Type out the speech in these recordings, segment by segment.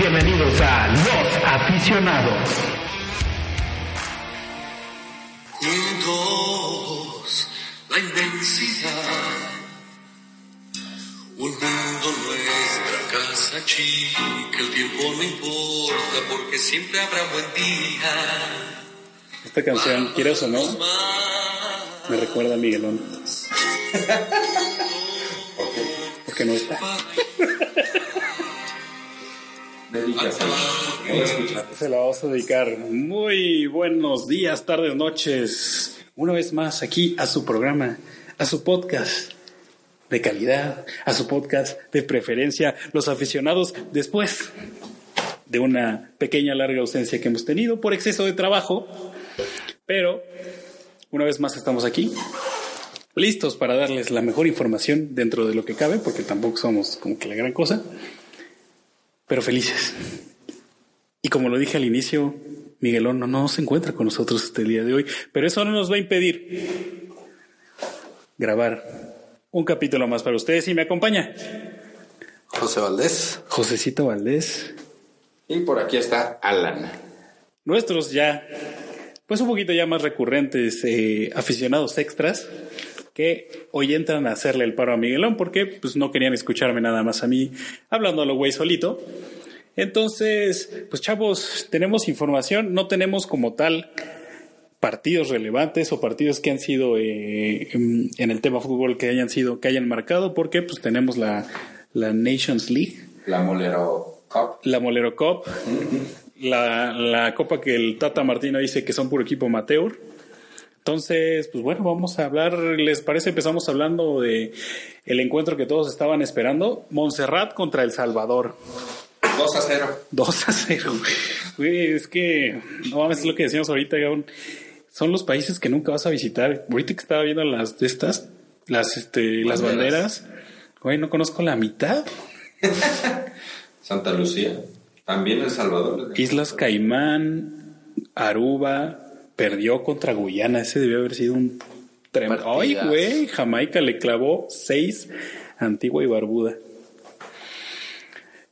Bienvenidos a Los Aficionados. Juntos, la inmensidad. Un mundo nuestra casa chica, el tiempo no importa porque siempre habrá buen día. Esta canción, quieras o no, me recuerda a Miguelón. Porque no está. Se la vamos a dedicar. Muy buenos días, tardes, noches. Una vez más aquí a su programa, a su podcast de calidad, a su podcast de preferencia, los aficionados después de una pequeña larga ausencia que hemos tenido por exceso de trabajo. Pero una vez más estamos aquí, listos para darles la mejor información dentro de lo que cabe, porque tampoco somos como que la gran cosa pero felices. Y como lo dije al inicio, Miguelón no, no se encuentra con nosotros este día de hoy, pero eso no nos va a impedir grabar un capítulo más para ustedes y me acompaña José Valdés. Josecito Valdés. Y por aquí está Alan. Nuestros ya, pues un poquito ya más recurrentes eh, aficionados extras que hoy entran a hacerle el paro a Miguelón porque pues no querían escucharme nada más a mí hablando a lo güey solito. Entonces, pues chavos, tenemos información, no tenemos como tal partidos relevantes o partidos que han sido eh, en el tema fútbol que hayan sido, que hayan marcado, porque pues tenemos la, la Nations League. La Molero Cup. La Molero Cup. la, la copa que el Tata Martino dice que son puro equipo amateur. Entonces, pues bueno, vamos a hablar, ¿les parece? Empezamos hablando de el encuentro que todos estaban esperando, Montserrat contra El Salvador. 2 a 0. 2 a 0. Güey, es que, no mames, es lo que decíamos ahorita, Gabón. Son los países que nunca vas a visitar. Ahorita que estaba viendo las de estas, las, este, las banderas, güey, no conozco la mitad. Santa Lucía. También El Salvador. Islas Caimán, Aruba, perdió contra Guyana. Ese debió haber sido un tremendo. Ay, güey, Jamaica le clavó seis Antigua y Barbuda.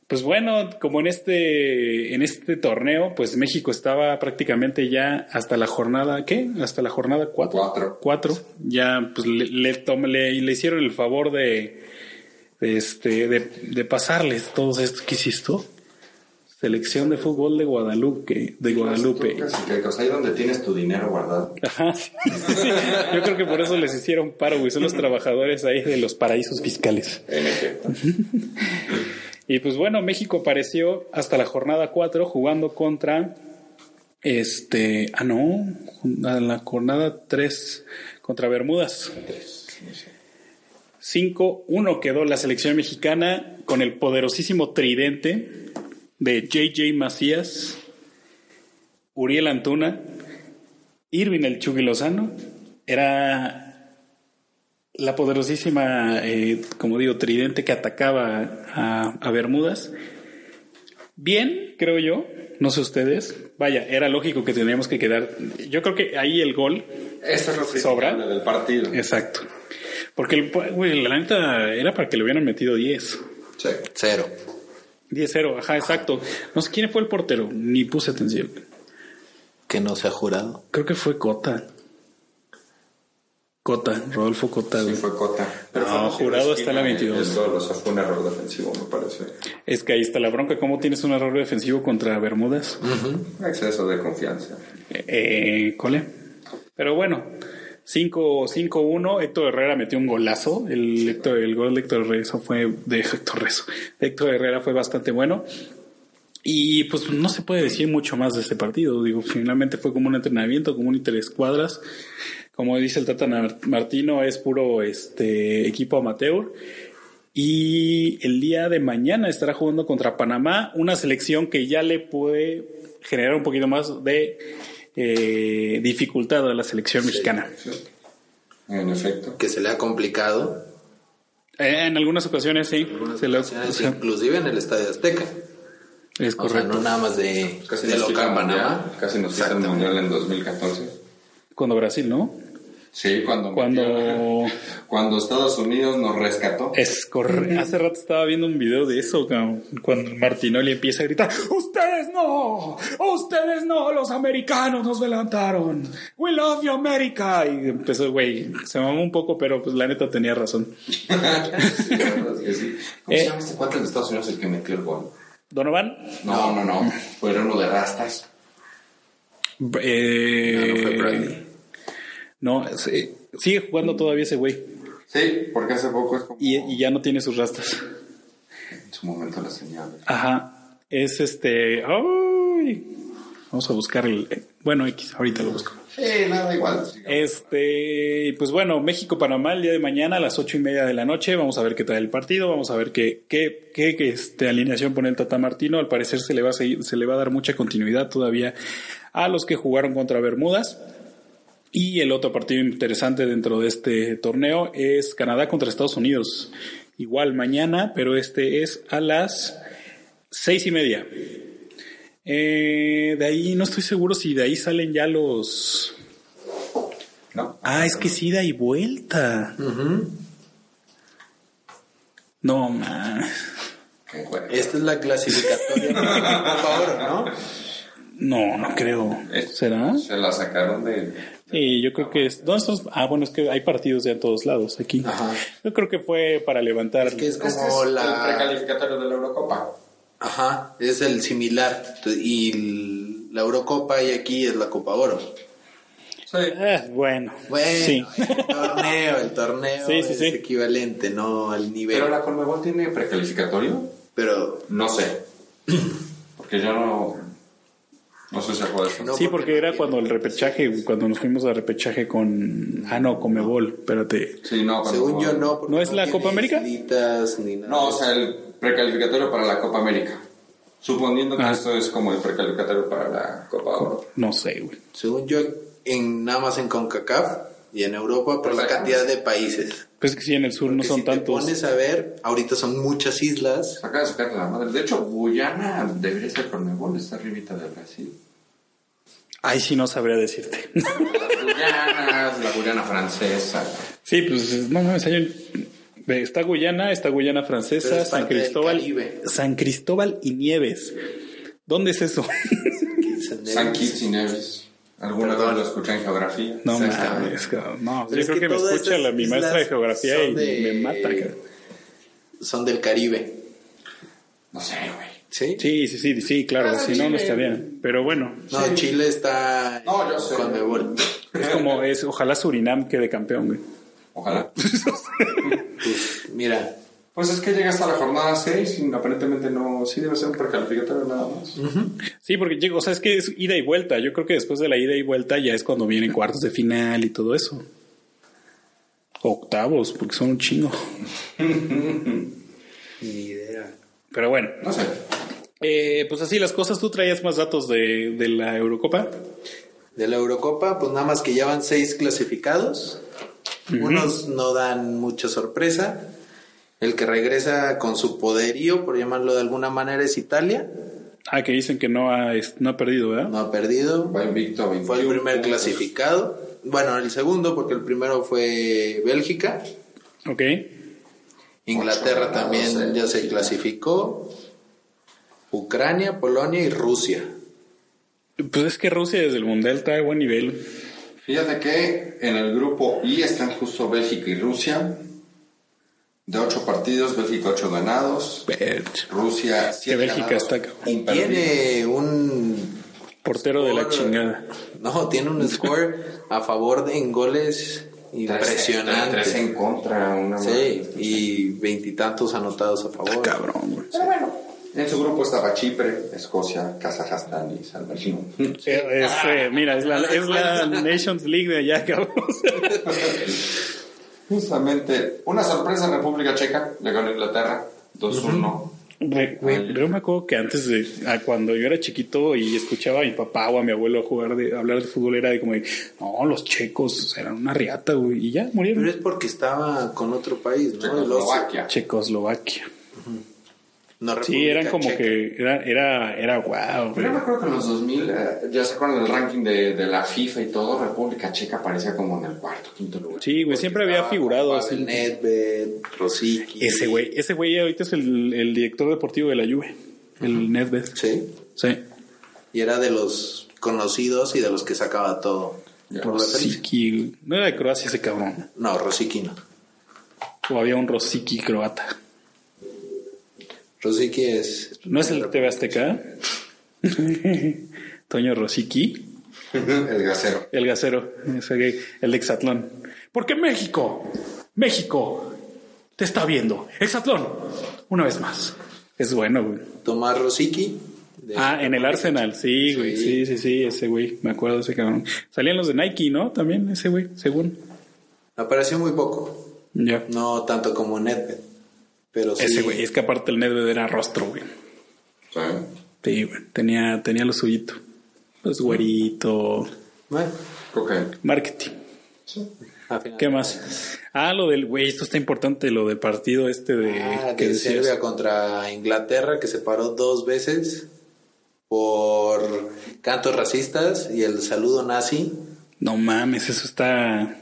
Pues bueno, como en este, en este torneo, pues México estaba prácticamente ya hasta la jornada, ¿qué? Hasta la jornada cuatro. Cuatro. Cuatro. Ya, pues le, le, le, le hicieron el favor de, de este, de, de pasarles todo esto que hiciste. Selección de fútbol de Guadalupe, de Guadalupe. ahí donde tienes tu dinero guardado. Ajá, sí, sí, sí. Yo creo que por eso les hicieron paro, güey. Son los trabajadores ahí de los paraísos fiscales. En efecto. y pues bueno, México apareció hasta la jornada 4 jugando contra este, ah no, a la jornada 3 contra Bermudas. 5-1 quedó la selección mexicana con el poderosísimo tridente de JJ Macías, Uriel Antuna, Irving el Chugui Lozano, era la poderosísima, eh, como digo, tridente que atacaba a, a, Bermudas. Bien, creo yo, no sé ustedes. Vaya, era lógico que teníamos que quedar. Yo creo que ahí el gol Eso es lo sobra del partido. Exacto. Porque el, güey, la neta era para que le hubieran metido 10. Sí. Cero. 10-0, ajá, exacto. No sé quién fue el portero, ni puse atención. Que no se ha jurado. Creo que fue Cota. Cota, Rodolfo Cota. Sí, fue Cota. Pero no, jurado está en la 22. Eso, o sea, fue un error defensivo, me parece. Es que ahí está la bronca. ¿Cómo tienes un error defensivo contra Bermudas? Uh -huh. Exceso de confianza. Eh, cole. Pero bueno, 5-1. Héctor Herrera metió un golazo. El, el gol de Héctor Herrera fue de Héctor Rezo. Héctor Herrera fue bastante bueno. Y pues no se puede decir mucho más de este partido. Digo, finalmente fue como un entrenamiento, como un interescuadras. Como dice el Tata Martino, es puro este equipo amateur. Y el día de mañana estará jugando contra Panamá, una selección que ya le puede generar un poquito más de eh, dificultad a la selección mexicana. En efecto. Que se le ha complicado. Eh, en algunas ocasiones sí. algunas se le- ocasiones, o sea, inclusive en el Estadio Azteca. es O sea, correcto. no nada más de, Casi de local. Panamá. Casi nos quita el mundial en 2014. Cuando Brasil, ¿no? Sí, cuando, Cuando- metió- cuando Estados Unidos nos rescató. Es correcto. Hace rato estaba viendo un video de eso, cuando Martinoli empieza a gritar, ustedes no, ustedes no, los americanos nos levantaron, we love you America. Y empezó, güey, se mamó un poco, pero pues la neta tenía razón. Sí, la verdad es que sí. ¿Cómo Eh. se llama este cuate de Estados Unidos el que metió el gol? Donovan, No, no, no. Fue uno de rastas. eh, No, no fue Bradley. No, sí, sigue jugando todavía ese güey Sí, porque hace poco es como... y, y ya no tiene sus rastas. En su momento la señal. Ajá, es este, ay, vamos a buscar el, bueno, X, ahorita lo busco. Sí, nada, igual. Este, pues bueno, México-Panamá el día de mañana a las ocho y media de la noche. Vamos a ver qué tal el partido. Vamos a ver qué, qué, qué, qué, este, alineación pone el Tata Martino. Al parecer se le va a seguir, se le va a dar mucha continuidad todavía a los que jugaron contra Bermudas. Y el otro partido interesante dentro de este torneo es Canadá contra Estados Unidos. Igual mañana, pero este es a las seis y media. Eh, de ahí no estoy seguro si de ahí salen ya los. No. Ah, es que sí, da y vuelta. No, man. Esta es la clasificatoria Copa Oro, ¿no? No, no creo. ¿Será? Se la sacaron de... Sí, yo creo que es. ¿Dónde estamos? Ah, bueno, es que hay partidos ya en todos lados aquí. Ajá. Yo creo que fue para levantar. Es que es Es que es como el la... precalificatorio de la Eurocopa. Ajá, es el similar. Y la Eurocopa y aquí es la Copa Oro. Sí. Ah, bueno. Bueno, Sí. el torneo, el torneo Sí, sí, es sí. equivalente, no al nivel. Pero la Conmebol tiene precalificatorio. Pero No sé. Porque yo no... No sé si acuerdas. No, sí, porque era cuando el repechaje, cuando nos fuimos a repechaje con. Ah, no, con Mebol, espérate. Sí, no. cuando- según yo no. ¿No es la Copa América? islitas ni nada. No, o sea, el precalificatorio para la Copa América. Suponiendo que Ah. esto es como el precalificatorio para la Copa Oro. No sé, güey. Según yo, en, nada más en CONCACAF y en Europa por la cantidad de países. Pues es que sí, en el sur no son si te tantos. pones a ver, ahorita son muchas islas. Acaba de sacar la madre. De hecho, Guyana debería ser Conmebol, está arribita de Brasil. Ay, sí, no sabría decirte. Las Guyanas, la Guyana francesa. sí, pues no mames, hay Está Guyana, está Guyana Francesa, es San Cristóbal. San Cristóbal y Nieves. ¿Dónde es eso? San Kitts y Nevis. ¿Alguna vez lo escuché en geografía? No mames, cabrón. No, yo es creo que que, me escucha la, mi maestra de geografía y de- me mata, cabrón. Son del Caribe. No sé, güey. ¿Sí? Sí, sí, sí, sí, claro, Ah, si no, no está bien. Pero bueno, No, Chile está No, yo sé. con Mebol. es como es, ojalá Surinam quede campeón, güey. Ojalá. Pues mira, Pues es que llega hasta la jornada 6 y aparentemente no. Sí, debe ser un precalificatorio nada más. Sí, porque llega, o sea, es que es ida y vuelta. Yo creo que después de la ida y vuelta ya es cuando vienen cuartos de final y todo eso. Octavos, porque son un chingo. ni idea. Pero bueno, No sé. eh, pues así las cosas. Tú traías más datos de, de la Eurocopa. De la Eurocopa, pues nada más que ya van seis clasificados. Unos no dan mucha sorpresa. El que regresa con su poderío, por llamarlo de alguna manera, es Italia. Ah, que dicen que no ha, no ha perdido, ¿verdad? No ha perdido. Va invicto a 21 Fue el primer puntos. clasificado. Bueno, el segundo, porque el primero fue Bélgica. Ok. Inglaterra Ocho también ya se clasificó. Ucrania, Polonia y Rusia. Pues es que Rusia desde el Mundial está de buen nivel. Fíjate que en el grupo I están justo Bélgica y Rusia. De ocho partidos, Bélgica ocho ganados. Rusia siete Bélgica ganados, está perdido. Tiene un Portero de la chingada. No, tiene un score a favor de en goles impresionante. Tres en contra, una Sí, y veintitantos anotados a favor. Cabrón, güey. En su grupo estaba Chipre, Escocia, Kazajstán y San Marino. Eh, es, eh, mira, es la, es la Nations League de allá, cabrón. Justamente, una sorpresa en República Checa, le ganó Inglaterra, 2-1. Güey, güey, yo me acuerdo que antes de a cuando yo era chiquito y escuchaba a mi papá o a mi abuelo jugar de hablar de fútbol era de como de, no, los checos eran una riata, güey, y ya murieron. Pero es porque estaba con otro país, ¿no? Checoslovaquia. Checoslovaquia. No, Sí, eran como Checa. que era era era wow. Yo me acuerdo que en los 2000, eh, ya se acuerdan del ranking de, de la FIFA y todo, República Checa aparecía como en el cuarto, quinto lugar. Sí, güey, siempre había figurado así. Nedved, Rosicky. Ese güey, ese güey ahorita es el, el director deportivo de la Juve, el Nedved. Sí. Sí. Y era de los conocidos y de los que sacaba todo. Por la derecha. Rosicky, no era de Croacia ese cabrón. No, Rosicky no. O había un Rosicky croata. Rosicky es... ¿No es el TV Azteca? Toño Rosicky, el gasero. el gasero, el de Exatlón. Porque México, México, te está viendo. Exatlón, una vez más. Es bueno, güey. Tomás Rosicky. Ah, en el Arsenal, sí, güey, sí, sí, sí, ese güey, me acuerdo de ese cabrón. Salían los de Nike, ¿no? También ese güey, según. Apareció muy poco. Ya. No tanto como Nedved. Pero sí. Ese güey, es que aparte el Nedved era rostro, güey. Sí. Sí, güey, tenía, tenía lo suyito. Pues güerito, Bueno, Cocaína. marketing. final- ¿Qué más? Ah, lo del, güey, esto está importante, lo del partido este de... Ah, que de. Serbia contra Inglaterra que se paró dos veces por cantos racistas y el saludo nazi No mames, eso está...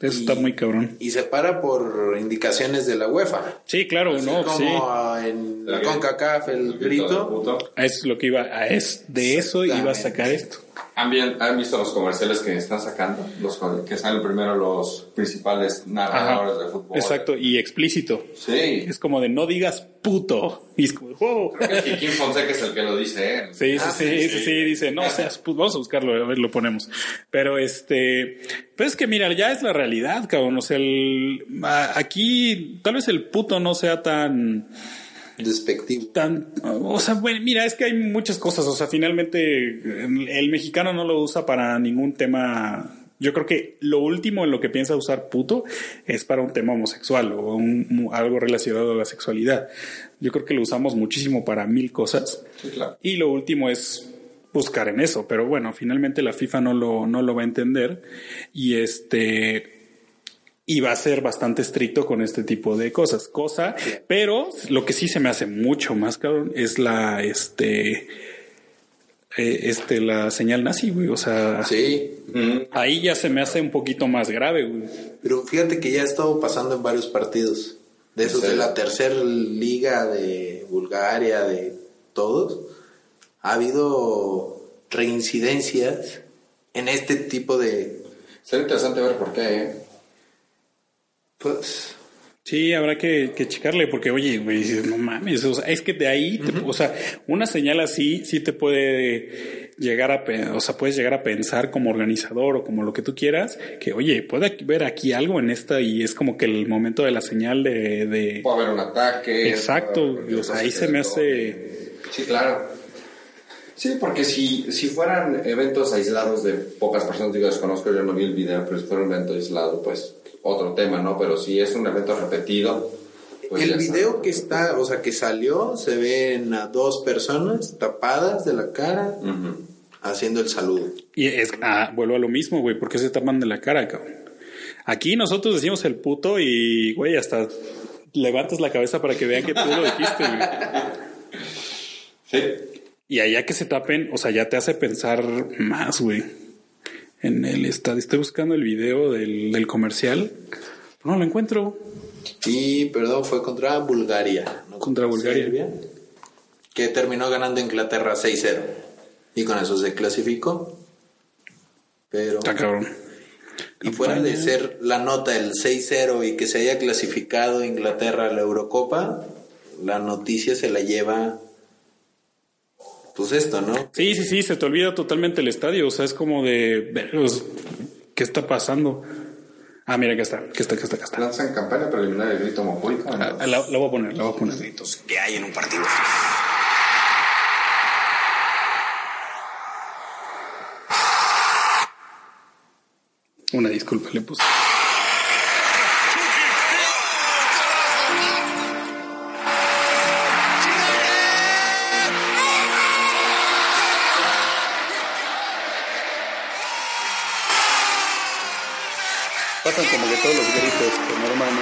Eso está muy cabrón. y se para por indicaciones de la UEFA. Sí, claro, Así no, como sí. en la CONCACAF el grito. Es lo que iba, a es, de eso iba a sacar esto. ¿Han, bien- han visto los comerciales que están sacando? Los que salen primero los principales narradores de fútbol. Exacto, y explícito. Sí. Es como de no digas puto. Y es como, wow. Creo que Kikín Fonseca es el que lo dice, ¿eh? Sí, sí, Ah, sí, sí, sí, dice, no seas puto, vamos a buscarlo, a ver, lo ponemos. Pero este, pues es que mira, ya es la realidad, cabrón, o sea, el, aquí tal vez el puto no sea tan, Despectivo. tan, o sea, bueno, mira, es que hay muchas cosas, o sea, finalmente el, el mexicano no lo usa para ningún tema. Yo creo que lo último en lo que piensa usar puto es para un tema homosexual o un- algo relacionado a la sexualidad. Yo creo que lo usamos muchísimo para mil cosas. Sí, claro. Y lo último es buscar en eso, pero bueno, finalmente la FIFA no lo, no lo va a entender y este y va a ser bastante estricto con este tipo de cosas, cosa, pero lo que sí se me hace mucho más cabrón es la este eh, este la señal nazi, güey, o sea, Sí. ahí ya se me hace un poquito más grave, güey. Pero fíjate que ya ha estado pasando en varios partidos. De esos de la tercera liga de Bulgaria, de todos. Ha habido reincidencias en este tipo de... Será interesante ver por qué, ¿eh? Pues... Sí, habrá que, que checarle porque, oye, güey, no mames, o sea, es que de ahí, te- o sea, una señal así sí te puede llegar a, o sea, puedes llegar a pensar como organizador o como lo que tú quieras, que, oye, puede haber aquí algo en esta y es como que el momento de la señal de... de- Puede haber un ataque. Exacto, haber o sea, ahí se me hace... Sí, claro. Sí, porque si, si fueran eventos aislados de pocas personas, digo, desconozco, yo no vi el video, pero si fuera un evento aislado, pues otro tema, ¿no? Pero si es un evento repetido, pues el video que está, o sea, que salió, se ven a dos personas tapadas de la cara haciendo el saludo. Y es, ah, vuelvo a lo mismo, güey, porque se tapan de la cara, cabrón. Aquí nosotros decimos el puto y, güey, hasta levantas la cabeza para que vean que tú lo dijiste, güey. Sí. Y allá que se tapen, o sea, ya te hace pensar más, güey. En el estadio. Estoy buscando el video del, del comercial. No lo encuentro. Y, perdón, fue contra Bulgaria. ¿no? Contra Bulgaria. Serbia, que terminó ganando Inglaterra 6-0. Y con eso se clasificó. Pero... Está cabrón. Y fuera de ser la nota el 6-0 y que se haya clasificado Inglaterra a la Eurocopa, la noticia se la lleva pues esto, ¿no? Sí, sí, sí, se te olvida totalmente el estadio. O sea, es como de. verlos, ¿Qué está pasando? Ah, mira, acá está, acá está, acá está, acá está. Lanzan campaña preliminar del grito homofóbico. Ah, La, la voy a poner, la voy a poner gritos. que hay en un partido. Una disculpa, le puse.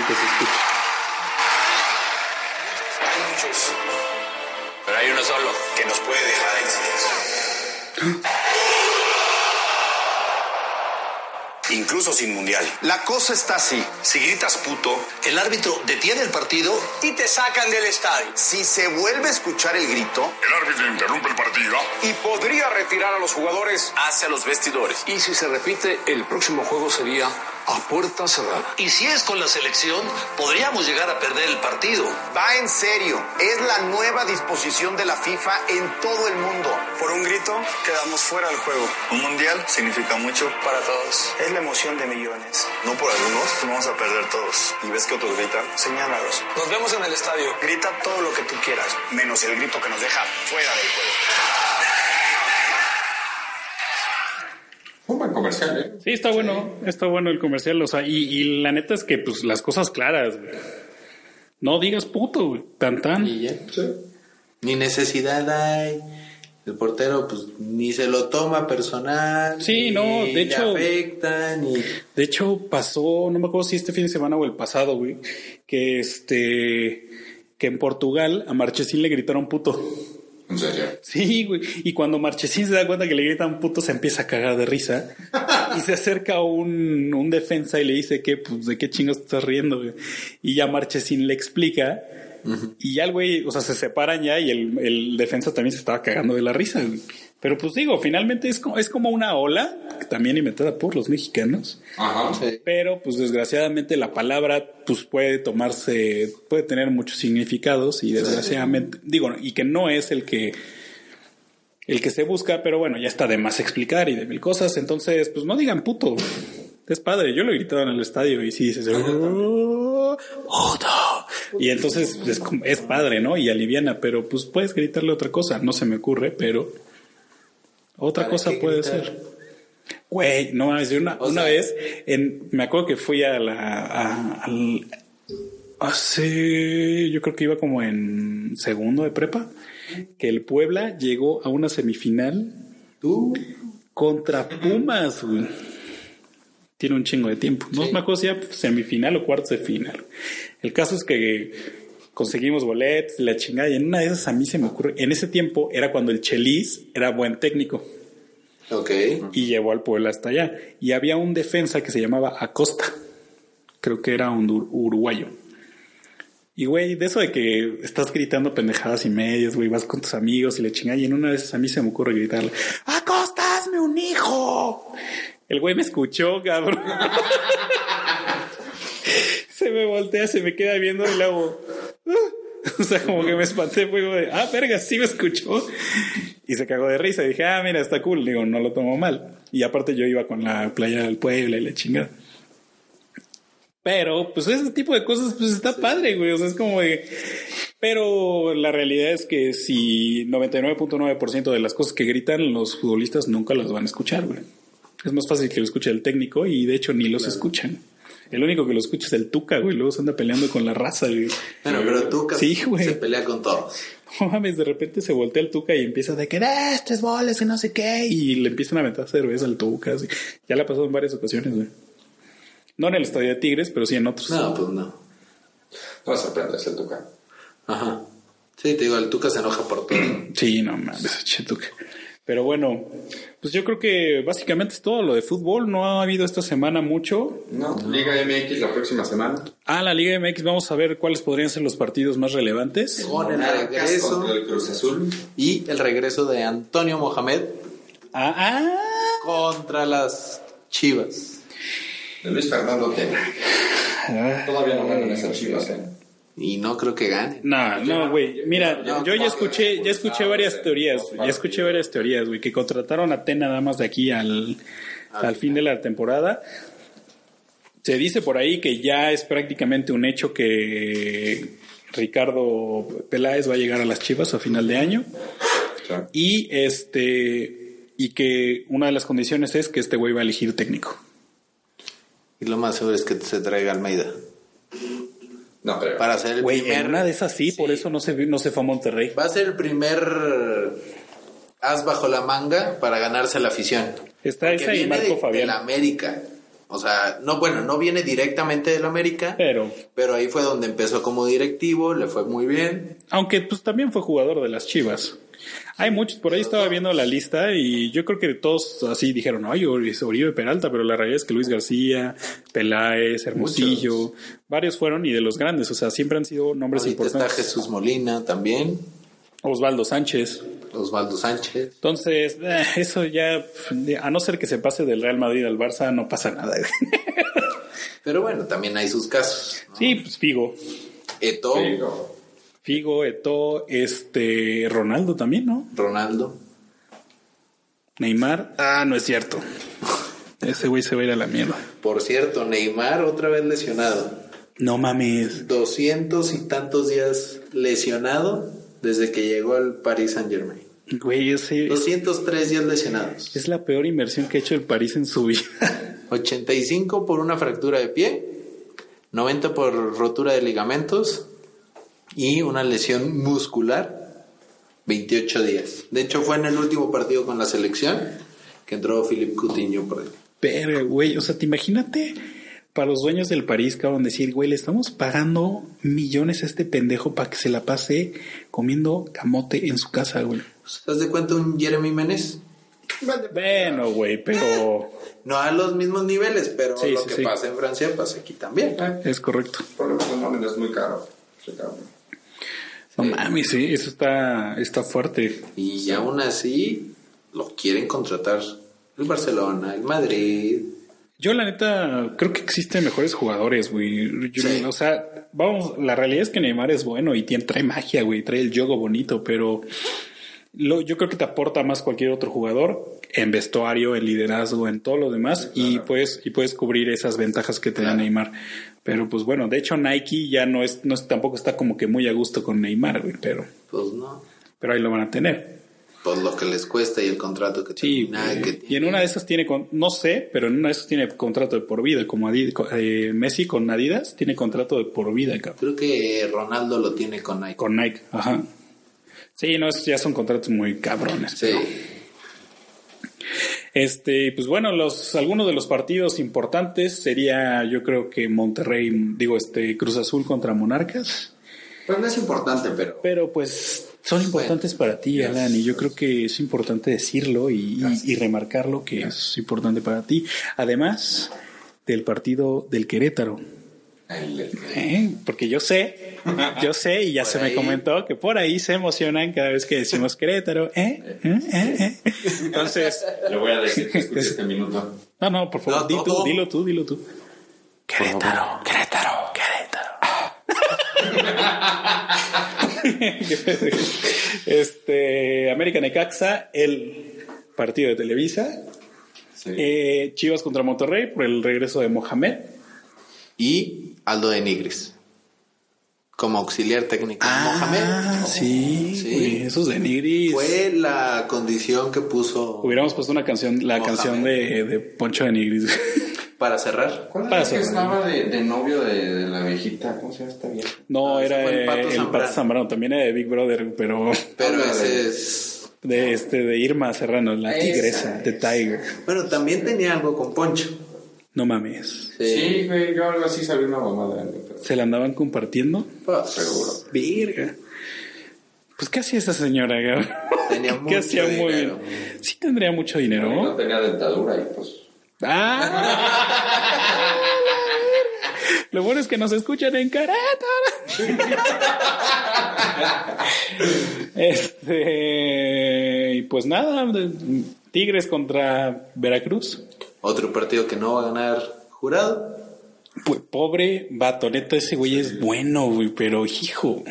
Se escuchan. Hay muchos, pero hay uno solo que nos puede dejar en silencio. Incluso sin mundial. La cosa está así. Si gritas puto, el árbitro detiene el partido Y te sacan del estadio. si se vuelve a escuchar el grito El árbitro interrumpe el partido y podría retirar a los jugadores hacia los vestidores. y si se repite, el próximo juego sería a puerta cerrada. Y si es con la selección, podríamos llegar a perder el partido. Va en serio. Es la nueva disposición de la FIFA en todo el mundo. Por un grito quedamos fuera del juego. Un mundial significa mucho para todos. Es la emoción de millones. No por algunos, vamos a perder todos. ¿Y ves que otros gritan? Señálalos. Nos vemos en el estadio. Grita todo lo que tú quieras, menos el grito que nos deja fuera del juego. Un buen comercial, ¿eh? Sí, está bueno, está bueno el comercial, o sea, y, y la neta es que pues las cosas claras, güey. No digas puto, güey, tan tan. Y ya. Ni necesidad hay. El portero, pues, ni se lo toma personal. Sí, no, de le hecho- afecta, ni. De hecho, pasó, no me acuerdo si este fin de semana o el pasado, güey, que este, que en Portugal a Marchesín le gritaron puto. En serio. Sí, güey. Y cuando Marchesín se da cuenta que le gritan puto, se empieza a cagar de risa. Y se acerca un, un defensa y le dice que, pues, ¿de qué chingos estás riendo, güey? Y ya Marchesín le explica. Y ya el güey, o sea, se separan ya y el, el defensa también se estaba cagando de la risa, güey. Pero pues digo, finalmente es como, es como una ola, también inventada por los mexicanos. Ajá. Pero, pues desgraciadamente la palabra, pues puede tomarse, puede tener muchos significados y desgraciadamente, digo, y que no es el que, el que se busca, pero bueno, ya está de más explicar y de mil cosas. Entonces, pues no digan puto. Es padre. Yo lo he gritado en el estadio y sí dices, "Oh, puto". Y entonces es, como- es padre, ¿no? Y aliviana, pero pues puedes gritarle otra cosa. No se me ocurre, pero otra ¿Para cosa puede gritar? ser. Güey, no mames, una, O una sea- vez, en, me acuerdo que fui a la, a- al, hace, yo creo que iba como en segundo de prepa, que el Puebla llegó a una semifinal Tú. contra Pumas, güey. Tiene un chingo de tiempo. No me acuerdo si era semifinal o cuartos de final. El caso es que conseguimos boletos, la chingada, y en una de esas a mí se me ocurre, en ese tiempo era cuando el Chelis era buen técnico Ok. y llevó al Puebla hasta allá. Y había un defensa que se llamaba Acosta. Creo que era un ur- uruguayo. Y güey, de eso de que estás gritando pendejadas y medias, güey, vas con tus amigos y le chingas. Y en una de esas a mí se me ocurre gritarle: ¡Acosta, hazme un hijo! El güey me escuchó, cabrón. se me voltea, se me queda viendo y le hago. O sea, como que me espanté, fue como de, ah, verga, sí me escuchó. Y se cagó de risa. Y dije, ah, mira, está cool. Digo, no lo tomo mal. Y aparte yo iba con la playa del Puebla y la chingada. Pero, pues ese tipo de cosas, pues está padre, güey. O sea, es como de... Pero la realidad es que si 99.9% de las cosas que gritan los futbolistas nunca las van a escuchar, güey. Es más fácil que lo escuche el técnico y de hecho ni los escuchan. El único que lo escucha es el Tuca, güey. Luego se anda peleando con la raza, güey. Bueno, pero tú Sí, güey. se pelea con todos. No mames, de repente se voltea el Tuca y empieza de que "Ah, tres boles y no sé qué. Y le empiezan a meter cerveza al Tuca. así. Ya le ha pasado en varias ocasiones, güey. No en el estadio de Tigres, pero sí en otros. No, pues no. No me sorprendes el Tuca. Ajá. Sí, te digo, el Tuca se enoja por todo. Sí, no mames, che, Tuca. Pero bueno, pues yo creo que básicamente es todo lo de fútbol. No ha habido esta semana mucho. No, Liga MX la próxima semana. Ah, la Liga MX, vamos a ver cuáles podrían ser los partidos más relevantes. Con el regreso contra el Cruz Azul. y el regreso de Antonio Mohamed Ah, ah. contra las Chivas. De Luis Fernando Tena. Todavía no ganan esas chivas, ¿eh? Y no creo que gane. No, no, güey. Mira, yo ya escuché, ya escuché varias teorías, ya escuché varias teorías, güey, que contrataron a Ten nada más de aquí al, al fin de la temporada. Se dice por ahí que ya es prácticamente un hecho que Ricardo Peláez va a llegar a las Chivas a final de año y este y que una de las condiciones es que este güey va a elegir técnico. Y lo más seguro es que se traiga Almeida. No. Para ser el Güey, primer. en una de esas sí, por eso no se no se fue a Monterrey. Va a ser el primer as bajo la manga para ganarse la afición. Está esa y viene Marco de, Fabián. de la América. O sea, no, bueno, no viene directamente del América, Pero, pero ahí fue donde empezó como directivo, le fue muy bien. aunque pues también fue jugador de las Chivas. Hay muchos, por ahí estaba viendo la lista y yo creo que todos así dijeron, ay, Ori- Oribe Peralta, pero la realidad es que Luis García, Peláez, Hermosillo, varios fueron y de los grandes, o sea, siempre han sido nombres Ahorita está importantes. Jesús Molina también, Osvaldo Sánchez. Osvaldo Sánchez. Entonces, eh, eso ya, a no ser que se pase del Real Madrid al Barça, no pasa nada. Pero bueno, también hay sus casos. ¿no? Sí, pues Figo. Eto, Figo, Eto, este, Ronaldo también, ¿no? Ronaldo. Neymar. Ah, no es cierto. Ese güey se va a ir a la mierda. Por cierto, Neymar otra vez lesionado. No mames. Doscientos y tantos días lesionado desde que llegó al Paris Saint Germain. Güey, ese es, 203 días lesionados. es la peor inversión que ha hecho el París en su vida. 85 por una fractura de pie, 90 por rotura de ligamentos y una lesión muscular, 28 días. De hecho, fue en el último partido con la selección que entró Philippe Coutinho por ahí. Pero, güey, o sea, te imagínate para los dueños del París, cabrón, decir, güey, le estamos pagando millones a este pendejo para que se la pase comiendo camote en su casa, güey. ¿Te das de cuenta un Jeremy Menez? Bueno, güey, pero No a los mismos niveles, pero Sí, lo sí, que sí. pasa en Francia pasa aquí también. es correcto. El problema es que nómina es muy caro. Sí, No mames, sí, eso está, está fuerte. Y aún así lo quieren contratar el Barcelona, el Madrid. Yo, la neta, creo que existen mejores jugadores, güey. Sí. O sea, vamos, la realidad es que Neymar es bueno y tiene, trae magia, güey, trae el juego bonito, pero lo, yo creo que te aporta más cualquier otro jugador en vestuario, en liderazgo, en todo lo demás y puedes, y puedes cubrir esas ventajas que te da Neymar. Pero pues bueno, de hecho Nike ya no es, no es, tampoco está como que muy a gusto con Neymar, güey, pero, Pues no. pero ahí lo van a tener. Pues lo que les cuesta y el contrato que Sí, güey. que y en tiene. una de esas tiene, con- no sé, pero en una de esas tiene contrato de por vida, como Adi- co- eh, Messi con Adidas tiene contrato de por vida, cabrón. Creo que Ronaldo lo tiene con Nike. Con Nike, ajá. Sí, no, ya son contratos muy cabrones. Sí. pero- Este, pues bueno, los, algunos de los partidos importantes sería, yo creo que Monterrey, digo, este, Cruz Azul contra Monarcas. Pues no es importante, pero. Pero pues son importantes para ti, Alan, y yo creo que es importante decirlo y, y- y remarcarlo que es importante para ti. Además del partido del Querétaro. ¿Eh? Porque yo sé, yo sé, y ya Por se me comentó que por ahí se emocionan cada vez que decimos Querétaro. ¿eh? ¿eh? ¿eh? ¿eh? Entonces, Le voy a decir que escuche este minuto. no, no, por favor, No, di no, tú, no. dilo tú, dilo tú. Querétaro, Querétaro, Querétaro. este, América Necaxa, el partido de Televisa. Sí. Eh, Chivas contra Monterrey por el regreso de Mohamed. Y Aldo de Nigris. Como auxiliar técnico de Mohamed. Ah, sí, Sí. güey, esos de Nigris. Fue la condición que puso Hubiéramos puesto una canción, la Mohamed. canción de, de Poncho de Nigris. para cerrar. ¿Cuál Para el que cerrar. estaba de, de novio de, de la viejita? ¿Cómo se llama esta vieja? No, Ah, era el Pato el Zambrano. Pato Zambrano, también era de Big Brother, pero Pero ese es. de este de Irma Serrano, la Esa, tigresa, de Tiger. Bueno, también tenía algo con Poncho. No mames. Sí, güey, yo algo así sabía una mamada. pero- ¿Se la andaban compartiendo? Pues, Seguro. Virga. Pues, ¿qué hacía esa señora? Tenía ¿Qué mucho hacía muy dinero. bien? Sí tendría mucho No dinero. tenía dentadura y pues. ¡Ah! Lo bueno es que nos escuchan en Querétaro. este. Y pues nada, Tigres contra Veracruz. Otro partido que no va a ganar jurado. Pues pobre vato, neta, ese güey es bueno, güey, pero hijo.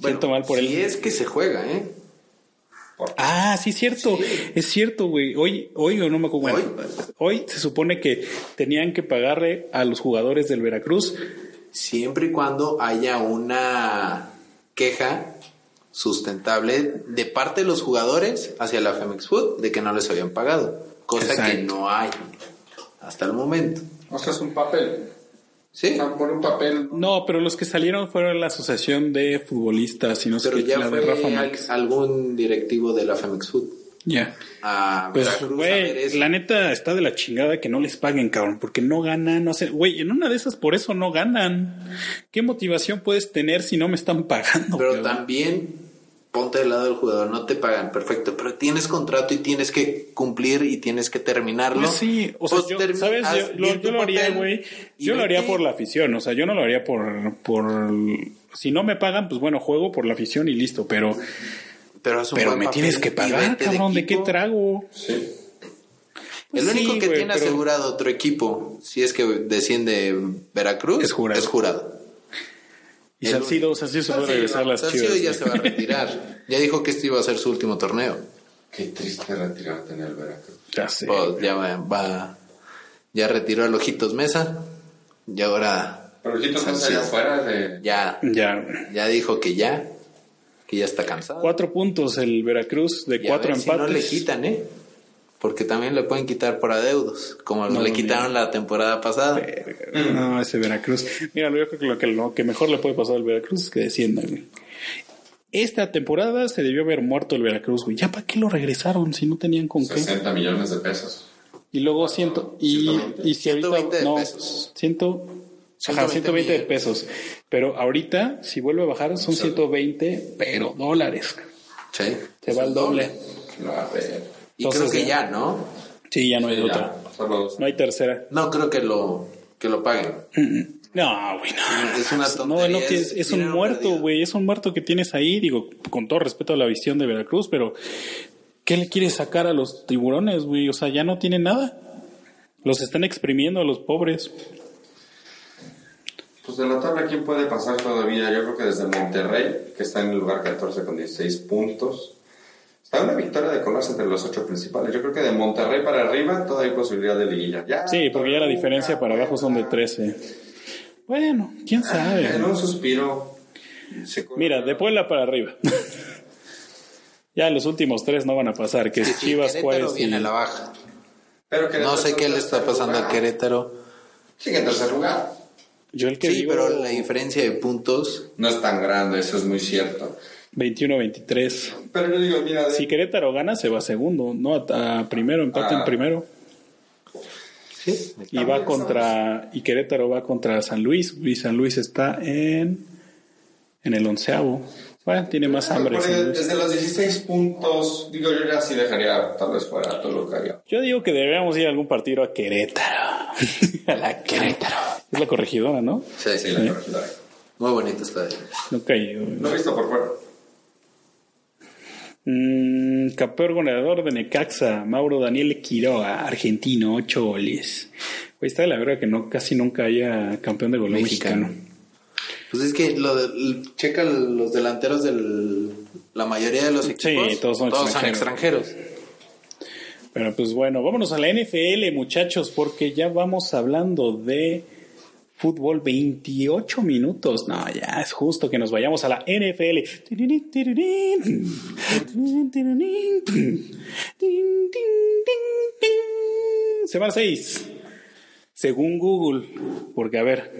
Siento mal por si él. es que se juega, ¿eh? Ah, sí, es cierto. Es cierto, güey. Hoy, hoy o no me acuerdo. Bueno, hoy se supone que tenían que pagarle a los jugadores del Veracruz. Siempre y cuando haya una queja sustentable de parte de los jugadores hacia la Femex Food de que no les habían pagado. Cosa que no hay hasta el momento. O sea, es un papel. Sí, O sea, por un papel. No, pero los que salieron fueron la Asociación de Futbolistas y no sé qué, la fue de Rafa Márquez. algún directivo de la Femex Food. Ya. Pues, güey, la neta está de la chingada que no les paguen, cabrón, porque no ganan, no sé, güey, en una de esas por eso no ganan. ¿Qué motivación puedes tener si no me están pagando? Pero cabrón? también ponte del lado del jugador, no te pagan, perfecto, pero tienes contrato y tienes que cumplir y tienes que terminarlo. Pues sí, o sea, Pues yo, ¿sabes? Yo, lo, yo haría, güey. Yo lo haría por la afición, o sea, yo no lo haría por, por... Si no me pagan, pues bueno, juego por la afición y listo, pero... Pero, me papel tienes que pagar, cabrón, ¿de qué trago? Sí. Pues el único sí, que tiene pero- asegurado otro equipo, si es que desciende Veracruz, Es jurado. Es jurado. Y Salcido, Salcido se puede Salcido, regresar a las Salcido chivas. ya se va a retirar. ya dijo que este iba a ser su último torneo. Qué triste retirarte en el Veracruz. Ya sé. Pues ya va, va- ya retiró a Ojitos Mesa y ahora Pero de... ya, Ya, ya dijo que ya, que ya está cansado. Cuatro puntos el Veracruz de Y a cuatro ver si empates. no le quitan, ¿eh? Porque también le pueden quitar por adeudos, como No, le quitaron la temporada pasada. No, ese Veracruz. Mira, yo creo que lo que, lo que mejor le puede pasar al Veracruz es que descienda, güey. Esta temporada se debió haber muerto el Veracruz, güey. ¿Ya para qué lo regresaron si no tenían con qué? 60 millones de pesos. Y luego ciento, y, 120. y si ahorita, 120 de no, pesos. ciento, ajá, 120 120 de pesos. Pero ahorita, si vuelve a bajar, son 120, pero dólares. Sí. Se va al doble. No, a ver. Y Entonces, creo que ya. ¿no? Sí, ya no hay Ya, otra. No hay tercera. No creo que lo, que lo paguen. No, güey, no. Es una No, tontería. no, que es, es un muerto, güey. Es un muerto que tienes ahí. Digo, con todo respeto a la visión de Veracruz, pero ¿qué le quieres sacar a los tiburones, güey? O sea, ya no tienen nada. Los están exprimiendo a los pobres. Pues de la tabla, ¿quién puede pasar todavía? Yo creo que desde Monterrey, que está en el lugar 14 con 16 puntos. Está una victoria de colarse entre los ocho principales. Yo creo que de Monterrey para arriba todavía hay posibilidad de liguilla. Ya, Sí, porque ya la diferencia para abajo son de 13. Bueno, quién sabe. En un suspiro. se Mira, de Puebla para arriba. ya los últimos tres no van a pasar, que es Sí, Chivas, Querétaro Juárez y... viene a la baja. Pero que No sé qué le está pasando lugar. a Querétaro. Sigue en tercer lugar. Yo el que Sí, digo pero la diferencia de puntos. No es tan grande, eso es muy cierto. 21-23. Pero yo digo, mira, de- Si Querétaro gana, se va segundo, no a, a primero, empate Ah. en primero. Sí. Y va contra, y Querétaro va contra San Luis, y San Luis está en, en el onceavo. Bueno, tiene más hambre. Luis. desde los 16 puntos, digo, yo ya sí dejaría tal vez fuera a Toluca ya. Yo digo que deberíamos ir a algún partido a Querétaro. a la Querétaro. Es la corregidora, ¿no? Sí, Sí, la corregidora. Muy bonito estadio. No cayó. Lo he visto por fuera. Mm, campeón goleador de Necaxa, Mauro Daniel Quiroga, argentino, ocho goles. Güey, está de la verdad que no, casi nunca haya campeón de goleo mexicano. Mexicano. Pues es que lo de- checa los delanteros del la mayoría de los equipos. todos son extranjeros. Pero pues bueno, vámonos a la NFL, muchachos, porque ya vamos hablando de fútbol 28 minutos. No, ya es justo que nos vayamos a la NFL. Semana 6. Según Google, porque a ver,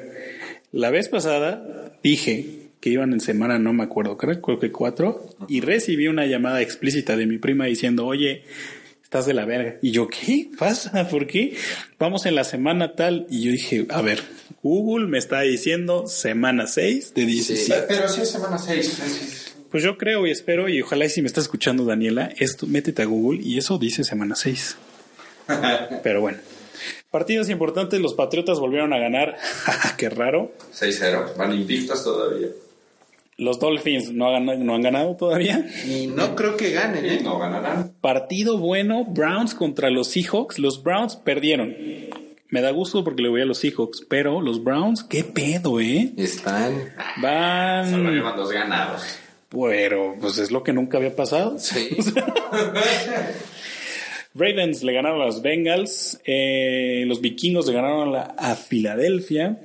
la vez pasada dije que iban en semana, no me acuerdo, creo, creo que cuatro, y recibí una llamada explícita de mi prima diciendo, oye, estás de la verga. Y yo, ¿qué pasa? ¿Por qué? Vamos en la semana tal. Y yo dije, a ver, Google me está diciendo semana 6 de 17. Pero sí es semana 6. Pues yo creo y espero, y ojalá y si me está escuchando Daniela, esto, métete a Google y eso dice semana 6. Pero bueno. Partidos importantes, los Patriotas volvieron a ganar. Qué raro. 6-0. Van invictos todavía. Los Dolphins no han, no han ganado todavía. Y no creo que ganen, ¿eh? no ganarán. Partido bueno, Browns contra los Seahawks. Los Browns perdieron. Me da gusto porque le voy a los Seahawks, pero los Browns, qué pedo, ¿eh? Están. Solo Van. llevan dos ganados. Pero, pues es lo que nunca había pasado. Sí. Ravens le ganaron a los Bengals, eh, los vikingos le ganaron a, la- a Filadelfia,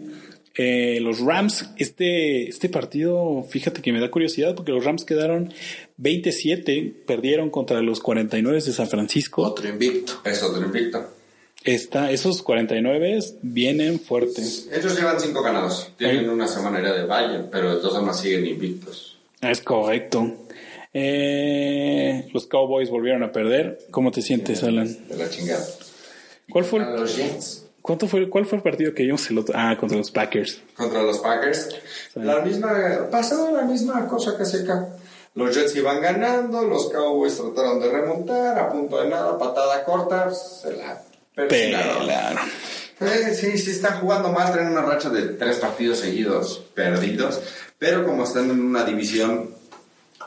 eh, los Rams, este, este partido, fíjate que me da curiosidad porque los Rams quedaron 27, perdieron contra los 49 de San Francisco. Otro invicto. Es otro invicto. Esta, esos 49 vienen fuertes. Ellos llevan cinco ganados. Tienen una semana de Valle, pero de todas formas siguen invictos. Es correcto. Eh, los Cowboys volvieron a perder. ¿Cómo te sientes, Alan? De la chingada. ¿Cuál fue, A los Jets. ¿Cuánto fue, ¿Cuál fue el partido que vimos el otro? Ah, contra los Packers. Contra los Packers. La misma, pasó la misma cosa que hace acá. Los Jets iban ganando, los Cowboys trataron de remontar, a punto de nada, patada corta, se la persinaron. Pelaron. Eh, sí, sí están jugando mal, traen una racha de tres partidos seguidos perdidos, pero como están en una división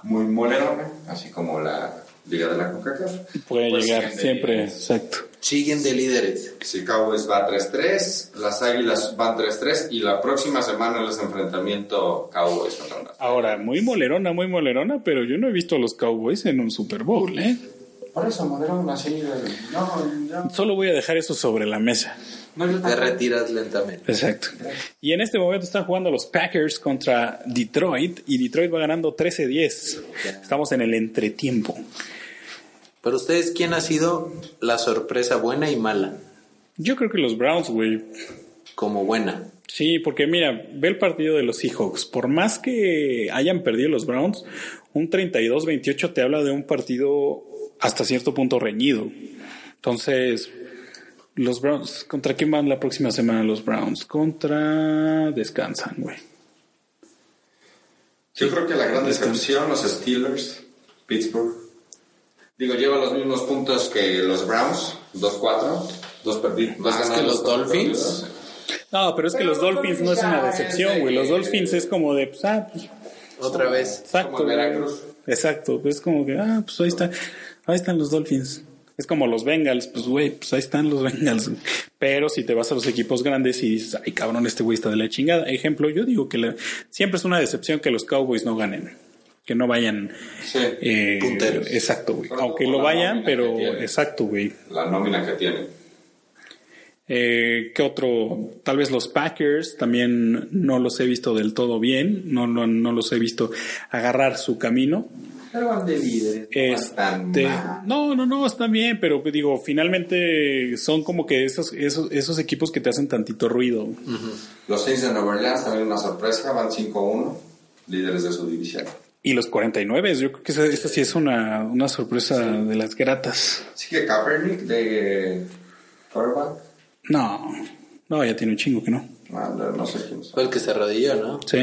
muy molerona, así como la Liga de la CONCACAF. Puede pues, llegar siempre, exacto. Siguen de líderes. Si Cowboys va 3-3, las Águilas van 3-3 y la próxima semana es enfrentamiento Cowboys contra las Ahora, muy molerona, muy molerona, pero yo no he visto a los Cowboys en un Super Bowl, ¿eh? Por eso, molerona, así. de- No, yo, Solo voy a dejar eso sobre la mesa. no, yo Te retiras lentamente. Exacto. Y en este momento están jugando los Packers contra Detroit y Detroit va ganando 13-10. Estamos en el entretiempo. Pero ustedes, ¿quién ha sido la sorpresa buena y mala? Yo creo que los Browns, güey. Como buena. Sí, porque mira, ve el partido de los Seahawks. Por más que hayan perdido los Browns, un 32-28 te habla de un partido hasta cierto punto reñido. Entonces, los Browns, ¿contra quién van la próxima semana los Browns? Contra... Descansan, güey. Yo creo que la gran decepción, los Steelers, Pittsburgh. Digo, lleva los mismos puntos que los Browns, 2-4, dos perdidos. dos Más que los Dolphins. perdidos. No, pero es que Pero los los Dolphins no es una decepción, güey. Los de- Dolphins es como de, pues, ah, pues, Otra vez. exacto. Como. Veracruz. Exacto, pues es como que, ah, pues ahí está, ahí están los Dolphins. Es como los Bengals, pues güey, pues ahí están los Bengals. Pero si te vas a los equipos grandes y dices, ay cabrón, este güey está de la chingada. Ejemplo, yo digo que la- siempre es una decepción que los Cowboys no ganen. Que no vayan Sí, eh, Punteros. Exacto, güey. Aunque lo vayan, pero exacto, güey. la nómina que tienen. Eh, ¿Qué otro? Tal vez los Packers también no los he visto del todo bien, no, no, no los he visto agarrar su camino. Pero van de líderes. Este, no, no, no, están bien, pero digo, finalmente son como que esos, esos, esos equipos que te hacen tantito ruido. Los Saints de Nueva Orleans también una sorpresa, van 5-1, líderes de su división. Y los 49, yo creo que esa, esa sí es una, una sorpresa de las gratas. Sigue Kaepernick de quarterback. No, no, ya tiene un chingo que no. No, no, no sé quién es. Fue el que se arrodilló, ¿no? Sí.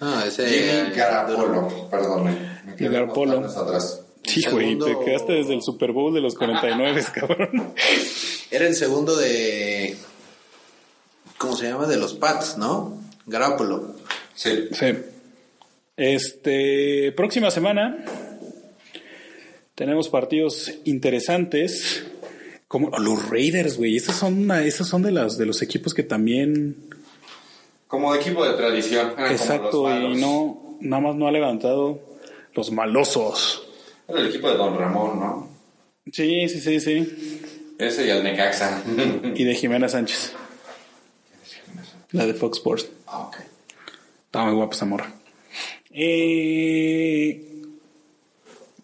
Ah, ese. Jimmy Garapolo, perdón. Garapolo. atrás. Sí, güey, Segundo- te quedaste desde el Super Bowl de los 49, cabrón. Era el segundo de. ¿Cómo se llama? De los Pats, ¿no? Garapolo. Sí. Sí. Este, próxima semana tenemos partidos interesantes como los Raiders, güey. Esos son, una- son de las de los equipos que también Como equipo de tradición. eran exacto y no nada más no ha levantado los malosos. Era el equipo de Don Ramón, ¿no? Sí, sí, sí, sí. Ese y el Necaxa. Y de Jimena Sánchez. La de Fox Sports. ah, ok. Está muy guapa esa morra. Eh,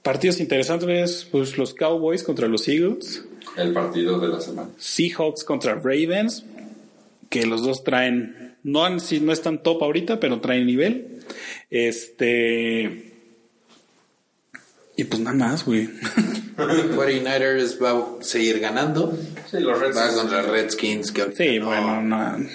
partidos interesantes, pues los Cowboys contra los Eagles, El partido de la semana. Seahawks contra Ravens, que los dos traen, no, han- no están top ahorita, pero traen nivel. Este. Y pues nada más, güey. 49ers va a seguir ganando. Sí, los Reds. Va contra Redskins. Que Sí, no- bueno, no.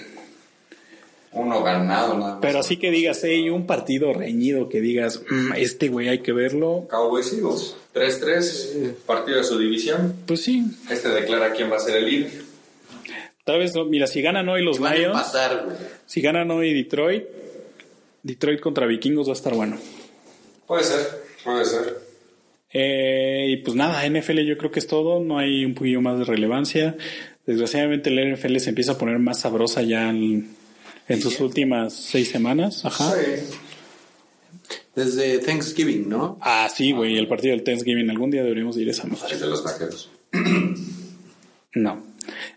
Uno ganado, nada más. Pero así que digas, hey, un partido reñido que digas, "Mm, este güey hay que verlo. Cowboys Eagles. 3-3, partido de su división. Pues sí, Este declara quién va a ser el líder. tal vez, no. mira, si ganan hoy los Van a Lions. empatar, güey. Si ganan hoy Detroit, Detroit contra Vikingos va a estar bueno. Puede ser, puede ser. Eh, y pues nada, NFL yo creo que es todo, no hay un poquillo más de relevancia. Desgraciadamente la NFL se empieza a poner más sabrosa ya en, en sus últimas seis semanas. Ajá. Sí. Desde Thanksgiving, ¿no? Ah, sí, güey, el partido del Thanksgiving. Algún día deberíamos ir a esa madre. De los vaqueros. No.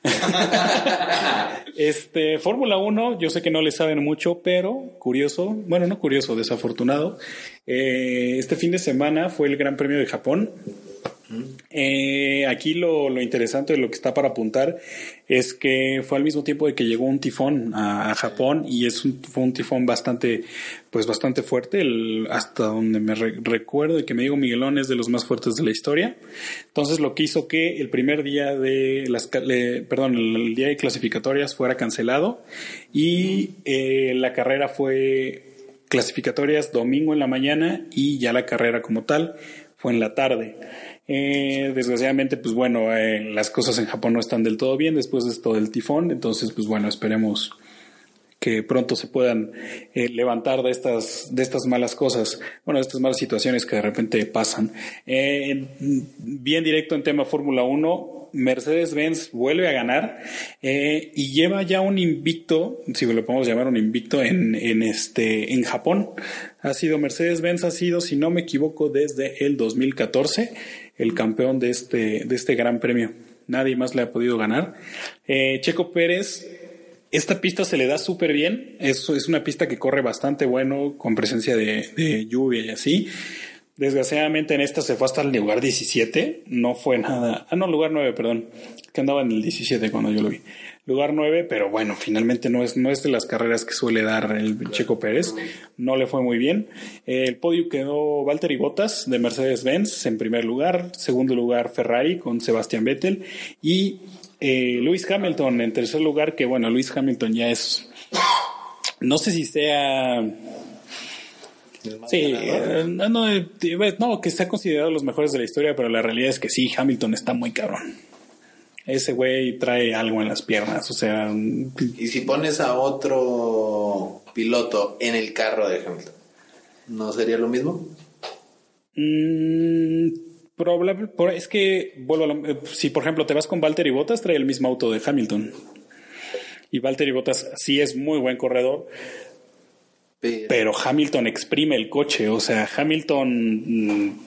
este, Fórmula 1, yo sé que no le saben mucho, pero curioso, bueno, no curioso, desafortunado. Eh, este fin de semana fue el Gran Premio de Japón. Eh, aquí lo, lo, interesante de lo que está para apuntar es que fue al mismo tiempo de que llegó un tifón a, Japón y es un, fue un tifón bastante, pues bastante fuerte, el, hasta donde me recuerdo y que me digo Miguelón es de los más fuertes de la historia. Entonces lo que hizo que el primer día de las, perdón, el, día de clasificatorias fuera cancelado y eh, la carrera fue clasificatorias domingo en la mañana y ya la carrera como tal fue en la tarde. Eh, desgraciadamente, pues bueno, eh, las cosas en Japón no están del todo bien después de esto del tifón, entonces pues bueno, esperemos que pronto se puedan eh, levantar de estas, de estas malas cosas, bueno, de estas malas situaciones que de repente pasan. bien directo en tema Fórmula 1, Mercedes-Benz vuelve a ganar y lleva ya un invicto, si lo podemos llamar un invicto, en, en, este, en Japón. Ha sido Mercedes-Benz, ha sido, si no me equivoco, desde el 2014 el campeón de este, de este gran premio. Nadie más le ha podido ganar. Eh, Checo Pérez, esta pista se le da súper bien. Es, es una pista que corre bastante bueno, con presencia de, de lluvia y así. Desgraciadamente en esta se fue hasta el lugar 17, no fue nada, ah no, lugar 9, perdón, que andaba en el 17 cuando yo lo vi. Lugar 9, pero bueno, finalmente no es, no es de las carreras que suele dar el Checo Pérez, no le fue muy bien. El podio quedó Valtteri Bottas de Mercedes-Benz en primer lugar, segundo lugar Ferrari con Sebastián Vettel y eh, Lewis Hamilton en tercer lugar, que bueno, Lewis Hamilton ya es, no sé si sea Sí, eh, no, eh, no, que está considerado los mejores de la historia, pero la realidad es que sí, Hamilton está muy cabrón. Ese güey trae algo en las piernas, o sea... Y si pones a otro piloto en el carro de Hamilton, ¿no sería lo mismo? Mm, probable, es que, vuelvo eh, si por ejemplo te vas con Valtteri Bottas, trae el mismo auto de Hamilton. Y Valtteri Bottas sí es muy buen corredor, pero, Hamilton exprime el coche, o sea, Hamilton... Mm,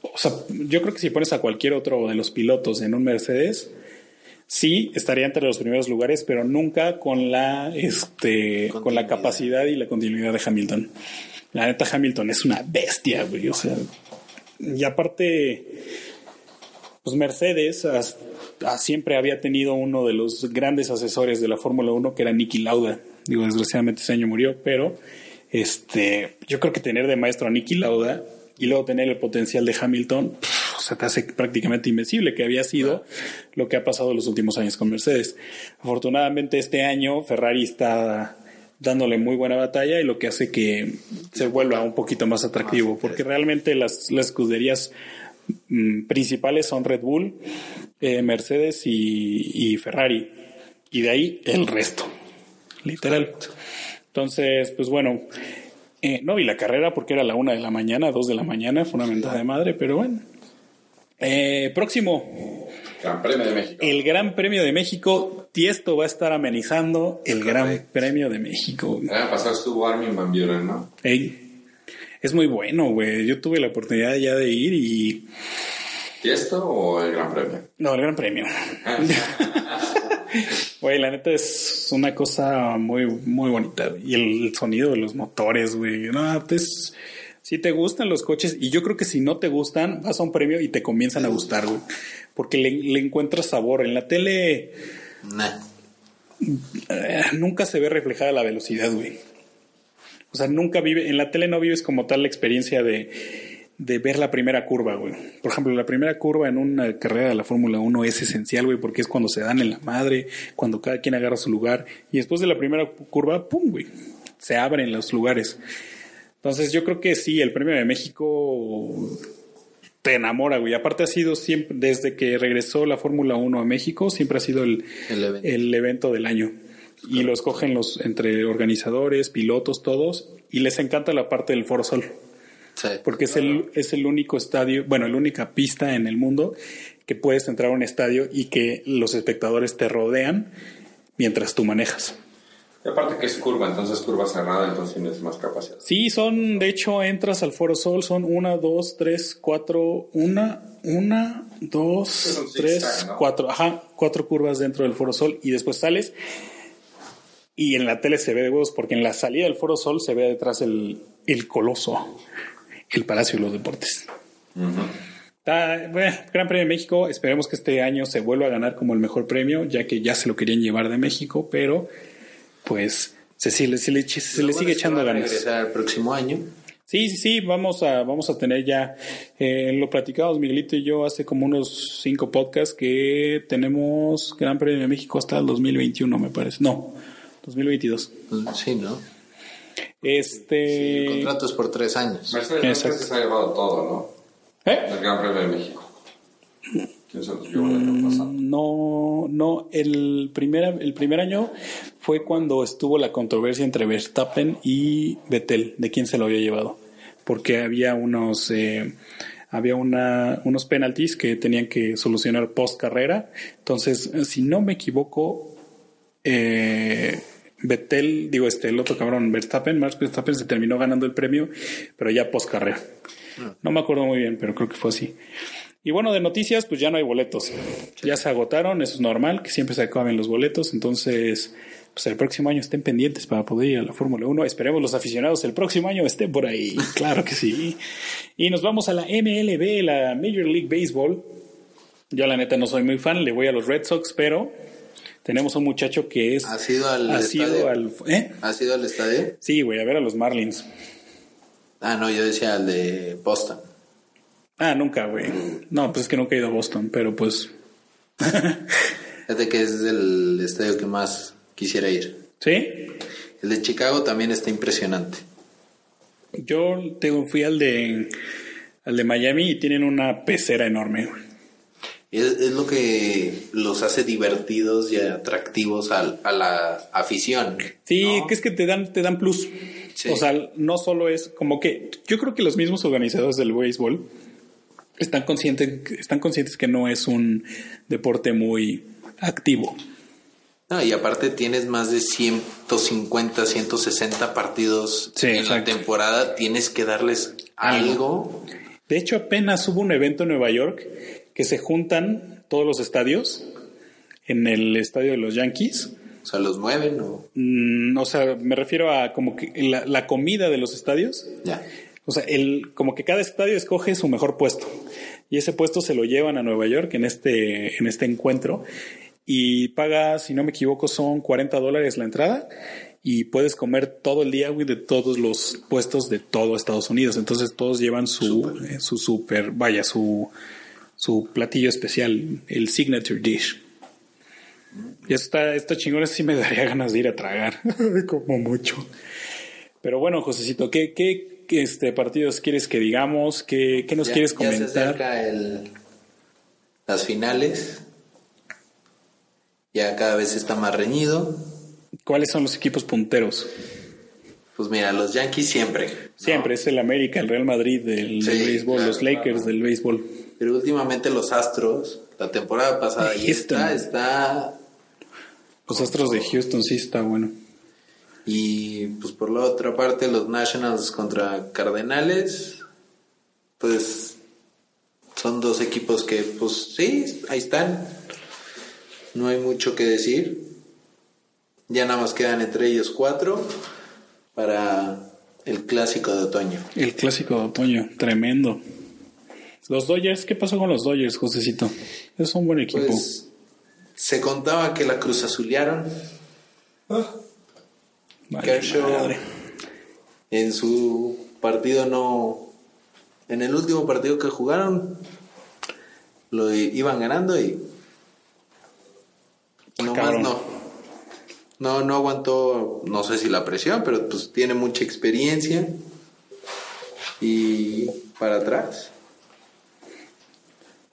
o sea, yo creo que si pones a cualquier otro de los pilotos en un Mercedes, sí estaría entre los primeros lugares, pero nunca con la, este, con la capacidad y la continuidad de Hamilton. La neta, Hamilton es una bestia, güey. O sea, y aparte, pues Mercedes siempre había tenido uno de los grandes asesores de la Fórmula 1, que era Nicky Lauda. Digo, desgraciadamente ese año murió, pero este, yo creo que tener de maestro a Nicky Lauda y luego tener el potencial de Hamilton, o sea, te hace prácticamente invencible, que había sido lo que ha pasado en los últimos años con Mercedes. Afortunadamente este año Ferrari está dándole muy buena batalla y lo que hace que se vuelva un poquito más atractivo, porque realmente las, las escuderías mm, principales son Red Bull, eh, Mercedes y Ferrari, y de ahí el resto literal. Entonces, pues bueno, eh, no vi la carrera porque era la una de la mañana, dos de la mañana, fue una mentada de madre, pero bueno. Eh, próximo. Gran Premio de México. El Gran Premio de México. Tiesto va a estar amenizando el Gran Premio de México. El año pasado estuvo Armin Van Buren, ¿no? es muy bueno, güey. Yo tuve la oportunidad ya de ir y... ¿Tiesto o el Gran Premio? No, el Gran Premio. Güey, la neta es una cosa muy, muy bonita. Y el sonido de los motores, güey. No, pues, si te gustan los coches, y yo creo que si no te gustan, vas a un premio y te comienzan a gustar, güey. Porque le, encuentras sabor. En la tele. Eh, nunca se ve reflejada la velocidad, güey. O sea, nunca vive. En la tele no vives como tal la experiencia de de ver la primera curva, güey. Por ejemplo, la primera curva en una carrera de la Fórmula 1 es esencial, güey, porque es cuando se dan en la madre, cuando cada quien agarra su lugar. Y después de la primera curva, ¡pum, güey! Se abren los lugares. Entonces yo creo que sí, el Premio de México te enamora, güey. Aparte ha sido siempre, desde que regresó la Fórmula 1 a México, siempre ha sido el, el, evento. del año. Y lo escogen los, entre organizadores, pilotos, todos, y les encanta la parte del Foro Sol. Porque es el, es el único estadio, bueno, la única pista en el mundo que puedes entrar a un estadio y que los espectadores te rodean mientras tú manejas. Y aparte que es curva, entonces curva cerrada, entonces tienes más capacidad. Sí, son, de hecho, entras al Foro Sol, son una, dos, tres, cuatro, una, una, dos, tres, cuatro, ajá, cuatro curvas dentro del Foro Sol y después sales y en la tele se ve de huevos porque en la salida del Foro Sol se ve detrás el, el coloso el Palacio de los Deportes. Está, bueno, Gran Premio de México, esperemos que este año se vuelva a ganar como el mejor premio, ya que ya se lo querían llevar de México, pero pues se, se, le- se le, se le sigue echando ganas. regresar el próximo año. Sí, sí, sí, vamos a, vamos a tener ya, eh, lo platicamos Miguelito y yo hace como unos cinco podcasts que tenemos Gran Premio de México hasta el 2021, me parece. No, 2022. Sí, ¿no? Este... El contrato es por tres años. Mercedes se ha llevado todo, ¿no? ¿Eh? El Gran Premio de México. ¿Quién se los llevó el año pasado? No, no, el primer, el primer año fue cuando estuvo la controversia entre Verstappen y Vettel, de quién se lo había llevado, porque había unos, eh, había una, unos penalties que tenían que solucionar post carrera, entonces, si no me equivoco, eh, Vettel, digo este, el otro cabrón, Verstappen, Max Verstappen se terminó ganando el premio, pero ya post carrera. No me acuerdo muy bien, pero creo que fue así. Y bueno, de noticias, pues ya no hay boletos. Ya se agotaron, eso es normal, que siempre se acaben los boletos. Entonces, pues el próximo año estén pendientes para poder ir a la Fórmula 1. Esperemos los aficionados el próximo año estén por ahí. Claro que sí. Y nos vamos a la MLB, la Major League Baseball. Yo la neta no soy muy fan, le voy a los Red Sox, pero tenemos un muchacho que es... ¿Has ido al ha estadio? sido al... ¿Eh? ¿Has ido al estadio? Sí, güey, a ver a los Marlins. Ah, no, yo decía al de Boston. Ah, nunca, güey. No, pues es que nunca he ido a Boston, pero pues... Fíjate que es el estadio que más quisiera ir. ¿Sí? El de Chicago también está impresionante. Yo te fui al de al de Miami y tienen una pecera enorme. güey. Es, es lo que los hace divertidos y atractivos al- a, la afición. Sí, que es que te dan te dan plus. Sí. O sea, no solo es como que yo creo que los mismos organizadores del béisbol están conscientes están conscientes que no es un deporte muy activo. No, y aparte tienes más de 150, 160 partidos Sí, en la temporada. Tienes que darles algo. De hecho, apenas hubo un evento en Nueva York que se juntan todos los estadios en el estadio de los Yankees. O sea, los mueven o Mm, o sea, me refiero a como que la, la comida de los estadios. ya. O sea, el, como que cada estadio escoge su mejor puesto. Y ese puesto se lo llevan a Nueva York en este, en este encuentro. Y paga, si no me equivoco, son 40 dólares la entrada. Y puedes comer todo el día, güey, de todos los puestos de todo Estados Unidos. Entonces todos llevan su, eh, su super, vaya, su, su platillo especial, el signature dish. Y eso está, está chingón, eso sí me daría ganas de ir a tragar, como mucho. Pero bueno, Josecito, ¿qué, qué, este, partidos quieres que digamos? ¿Qué, qué nos Ya- quieres ya se comentar? acerca el, las finales. Ya cada vez está más reñido. ¿Cuáles son los equipos punteros? Pues mira, los Yankees siempre. Siempre es el América, el Real Madrid del, Sí, del béisbol, claro, los Lakers del béisbol. Pero últimamente los Astros, la temporada pasada y esta está Los Astros de Houston sí está bueno. Y pues por la otra parte los Nationals contra Cardenales, pues son dos equipos que pues sí, ahí están. No hay mucho que decir. Ya nada más quedan entre ellos cuatro para el clásico de otoño. El clásico de otoño, tremendo. Los Dodgers, ¿qué pasó con los Dodgers, Josecito? Es un buen equipo. Pues se contaba que la cruz azulearon. Kershaw madre. en su partido no. En el último partido que jugaron, lo iban ganando y. Nomás cabrón. no. No, no aguantó, no sé si la presión, pero pues tiene mucha experiencia. Y para atrás.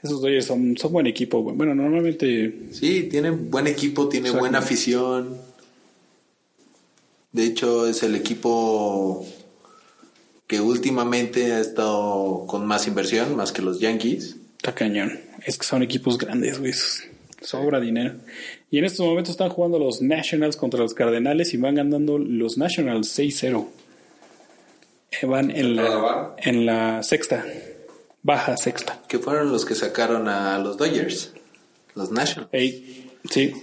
Esos Dodgers son, son buen equipo, güey. Bueno, normalmente Sí, tiene buen equipo, tiene Exacto. buena afición. De hecho, es el equipo que últimamente ha estado con más inversión, más que los Yankees. está cañón. Es que son equipos grandes, güey. Sobra dinero. Y en estos momentos están jugando los Nationals contra los Cardenales y van ganando los Nationals 6-0. Eh, Van en ¿Cuánto la, van? en la sexta. Baja sexta. Que fueron los que sacaron a los Dodgers, los Nationals. Ey, sí,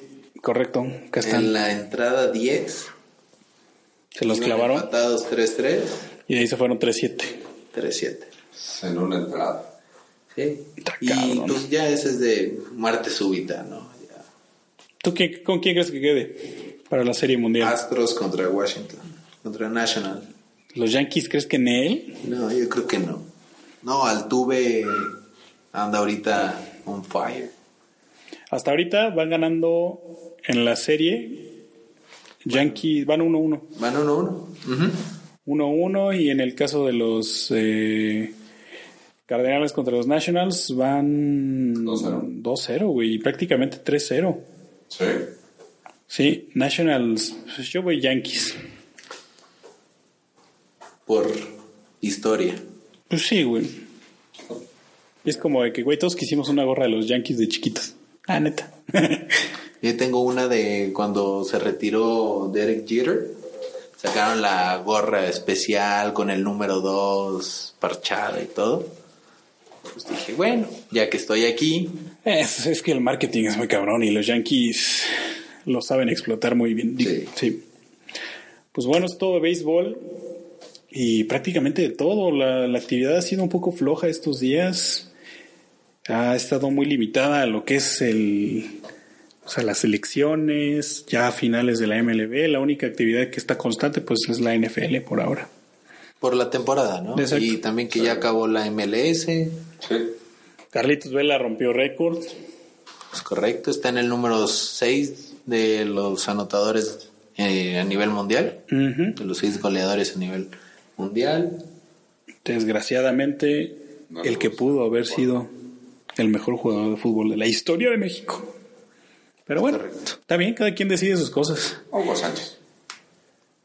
correcto. Acá están. En la entrada 10. Se los clavaron Empatados 3-3, y de ahí se fueron 3-7. 3-7. En una entrada. Sí. Y pues ya ese es de muerte súbita, ¿no? Ya. ¿Tú qué- con quién crees que quede para la Serie Mundial? Astros contra Washington, contra National. ¿Los Yankees crees que en él? No, yo creo que no. No, Altuve anda ahorita on fire. Hasta ahorita van ganando en la serie. Yankees van 1-1. Van 1-1. 1-1 y en el caso de los eh, Cardenales contra los Nationals van 2-0. 2-0, güey, y prácticamente 3-0. Sí. Sí, Nationals, pues yo voy Yankees. Por historia. Pues sí, güey. Es como de que, güey, todos quisimos una gorra de los Yankees de chiquitos. Ah, neta. Yo tengo una de cuando se retiró Derek Jeter. Sacaron la gorra especial con el número 2 parchada y todo. Pues dije, bueno, ya que estoy aquí, Es, es que el marketing es muy cabrón y los Yankees lo saben explotar muy bien. Sí. sí. Pues bueno, es todo de béisbol y prácticamente de todo. La, la actividad ha sido un poco floja estos días. Ha estado muy limitada a lo que es el, o sea, las elecciones, ya a finales de la MLB. La única actividad que está constante pues es la NFL por ahora. por la temporada, ¿no? Exacto. Y también que ya acabó la MLS. Sí. Carlitos Vela rompió récords. Es correcto, está en el número 6 de los anotadores eh, a nivel mundial. De los 6 goleadores a nivel mundial. Desgraciadamente, No el que pudo haber sido el mejor jugador de fútbol de la historia de México. Pero bueno, Correcto. está bien, cada quien decide sus cosas. Hugo Sánchez.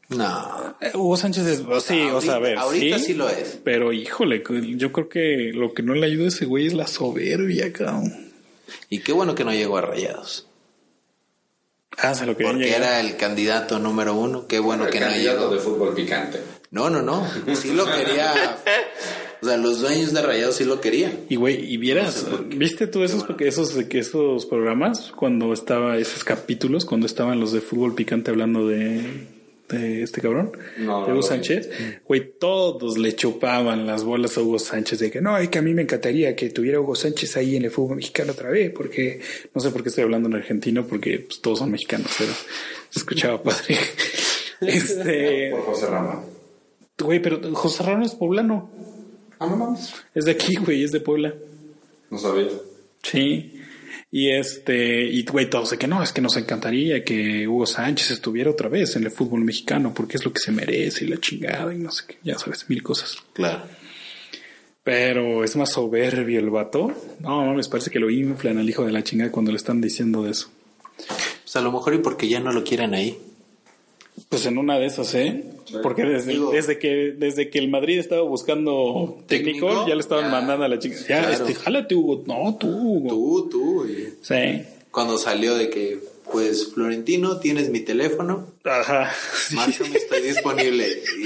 No. Eh, Hugo Sánchez es, sí, o sea, a ver, ahorita sí lo es. Pero híjole, yo creo que lo que no le ayuda a ese güey es la soberbia, cabrón. Y qué bueno que no llegó a Rayados. Ah, se lo querían Porque llegar. era el candidato número uno. Qué bueno El que no llegó. de fútbol picante. No, no, no. Sí lo quería. O sea, los dueños de Rayados sí lo querían. Y güey, y vieras, No sé. ¿viste tú esos, esos, esos programas cuando estaba esos capítulos, cuando estaban los de fútbol picante hablando de, de este cabrón? No, de Hugo. Sánchez. Güey, todos le chupaban las bolas a Hugo Sánchez de que no, es que a mí me encantaría que tuviera Hugo Sánchez ahí en el fútbol mexicano otra vez, porque no sé por qué estoy hablando en argentino, porque pues, todos son mexicanos, pero se escuchaba padre. Este, Por José Ramón. güey, pero José Ramón es poblano. Ah, no mames. Es de aquí, güey, es de Puebla. No sabía. Sí. Y este, y güey, todos de que no, es que nos encantaría que Hugo Sánchez estuviera otra vez en el fútbol mexicano porque es lo que se merece y la chingada y no sé qué, ya sabes, mil cosas. Claro. Pero es más soberbio el vato. No, mames, parece que lo inflan al hijo de la chingada cuando le están diciendo de eso. Pues a lo mejor y porque ya no lo quieren ahí. Pues en una de esas, ¿eh? Porque desde, Digo- desde que desde que el Madrid estaba buscando técnico, ¿Técnico? ya le estaban Ya. mandando a la chica. Ya, Claro. este, jálate, Hugo. No, tú, Hugo. Tú, tú. y Sí. Cuando salió de que, pues, Florentino, tienes mi teléfono. Ajá. Sí. Márcame, estoy disponible.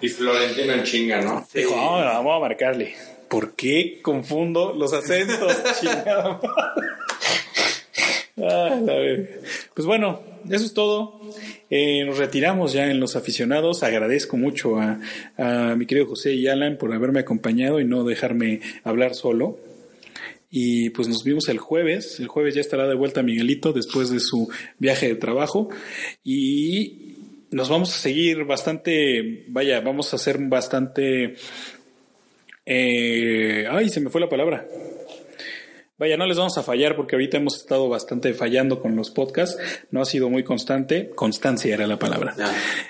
Y Y Florentino en chinga, ¿no? Dijo, "Ah, vamos a marcarle. ¿Por qué confundo los acentos? Chingada. Ah, la. Pues bueno, eso es todo. Eh, nos retiramos ya en los aficionados. Agradezco mucho a, mi querido José y Alan por haberme acompañado y no dejarme hablar solo. Y pues nos vimos el jueves. El jueves ya estará de vuelta Miguelito después de su viaje de trabajo. Y nos vamos a seguir bastante, vaya, vamos a hacer bastante... eh, ay, se me fue la palabra. Vaya, no les vamos a fallar porque ahorita hemos estado bastante fallando con los podcasts. No ha sido muy constante. Constancia era la palabra.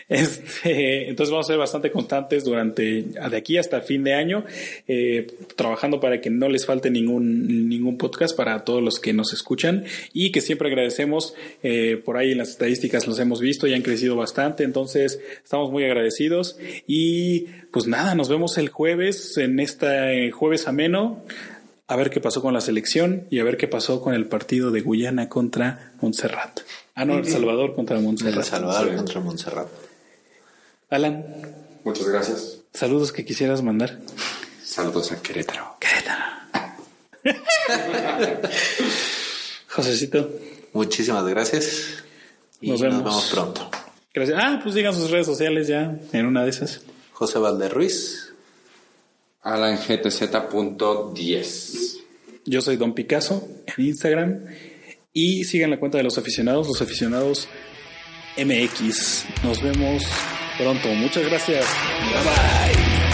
Este, entonces vamos a ser bastante constantes durante, de aquí hasta el fin de año, eh, trabajando para que no les falte ningún, ningún podcast para todos los que nos escuchan y que siempre agradecemos. eh, por ahí en las estadísticas los hemos visto y han crecido bastante. Entonces estamos muy agradecidos y pues nada, nos vemos el jueves en este jueves ameno a ver qué pasó con la selección y a ver qué pasó con el partido de Guyana contra Montserrat. Ah, no, El Salvador contra El Montserrat. Salvador Sí. contra Montserrat. Alan, Muchas gracias. saludos que quisieras mandar. Saludos a Querétaro. Josecito, Muchísimas gracias. Y Nos nos vemos. vemos, pronto. gracias. Ah, pues digan sus redes sociales ya en una de esas. José Valderruiz. AlanGTZ.10. Yo soy Don Picasso en Instagram. Y sigan la cuenta de los aficionados, los aficionados MX. Nos vemos pronto. Muchas gracias. Bye bye.